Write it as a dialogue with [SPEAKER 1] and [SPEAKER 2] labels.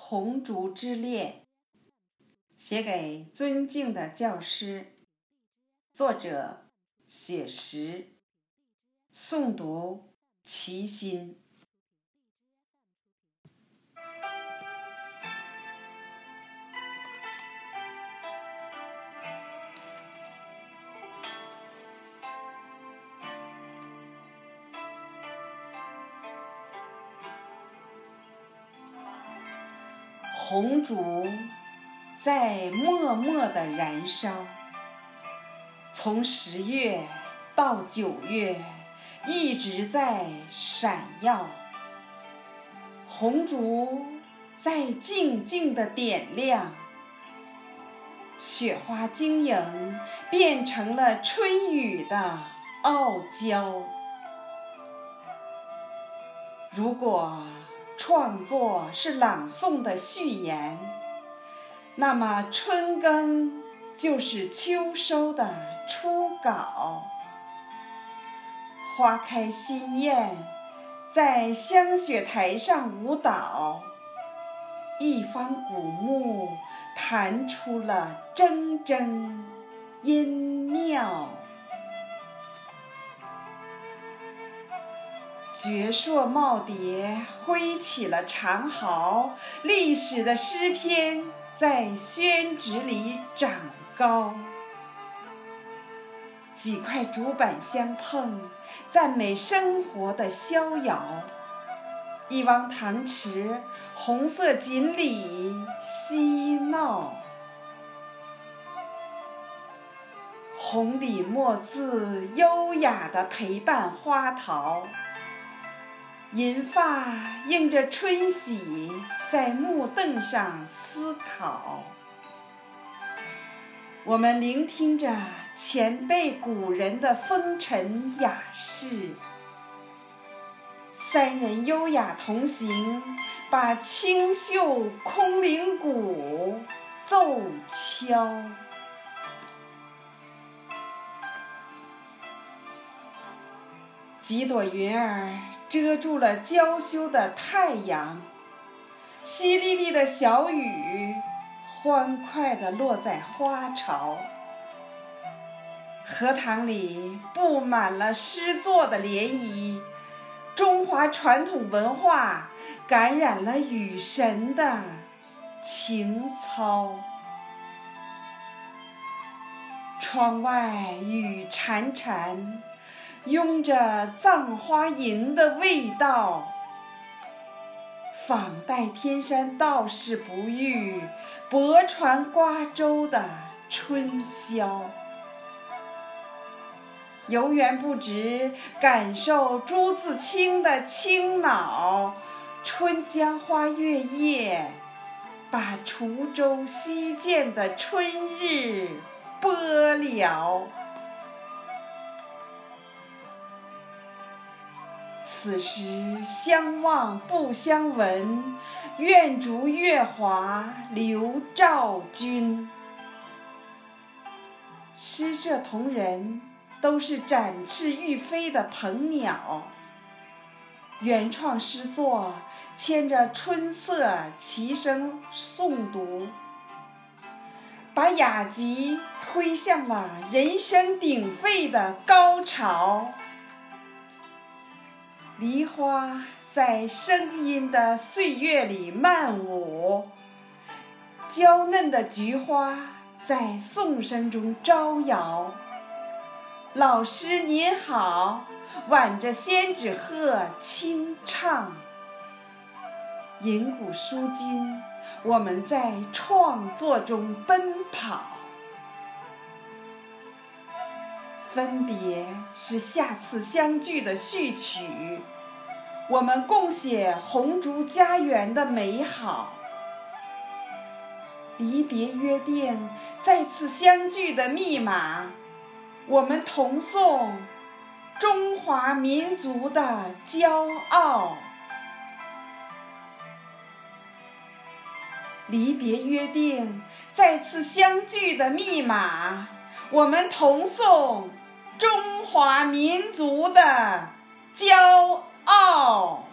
[SPEAKER 1] 红烛之恋》，写给尊敬的教师。作者：雪石。诵读：齐心。红烛在默默的燃烧，从十月到九月一直在闪耀。红烛在静静的点亮，雪花晶莹变成了春雨的傲娇。如果。创作是朗诵的序言，那么春耕就是秋收的初稿。花开新艳，在香雪台上舞蹈，一方古木弹出了铮铮音妙。绝硕耄耋挥起了长毫，历史的诗篇在宣纸里长高。几块竹板相碰，赞美生活的逍遥。一汪塘池，红色锦鲤嬉闹。红底墨字优雅的陪伴花桃。银发映着春喜，在木凳上思考。我们聆听着前辈古人的风尘雅事，三人优雅同行，把清秀空灵鼓奏敲。几朵云儿遮住了娇羞的太阳，淅沥沥的小雨欢快地落在花潮。荷塘里布满了诗作的涟漪，中华传统文化感染了雨神的情操。窗外雨潺潺。拥着葬花吟的味道，访代天山道士不遇，泊船瓜洲的春宵。游园不值，感受朱自清的清脑。春江花月夜，把滁州西涧的春日播了。此时相望不相闻，愿逐月华流照君。诗社同仁都是展翅欲飞的鹏鸟，原创诗作牵着春色齐声诵读，把雅集推向了人声鼎沸的高潮。梨花在声音的岁月里漫舞，娇嫩的菊花在颂声中招摇。老师您好，挽着仙纸鹤轻唱。银古书今，我们在创作中奔跑。分别是下次相聚的序曲，我们共写红烛家园的美好。离别约定，再次相聚的密码，我们同颂中华民族的骄傲。离别约定，再次相聚的密码，我们同颂。中华民族的骄傲。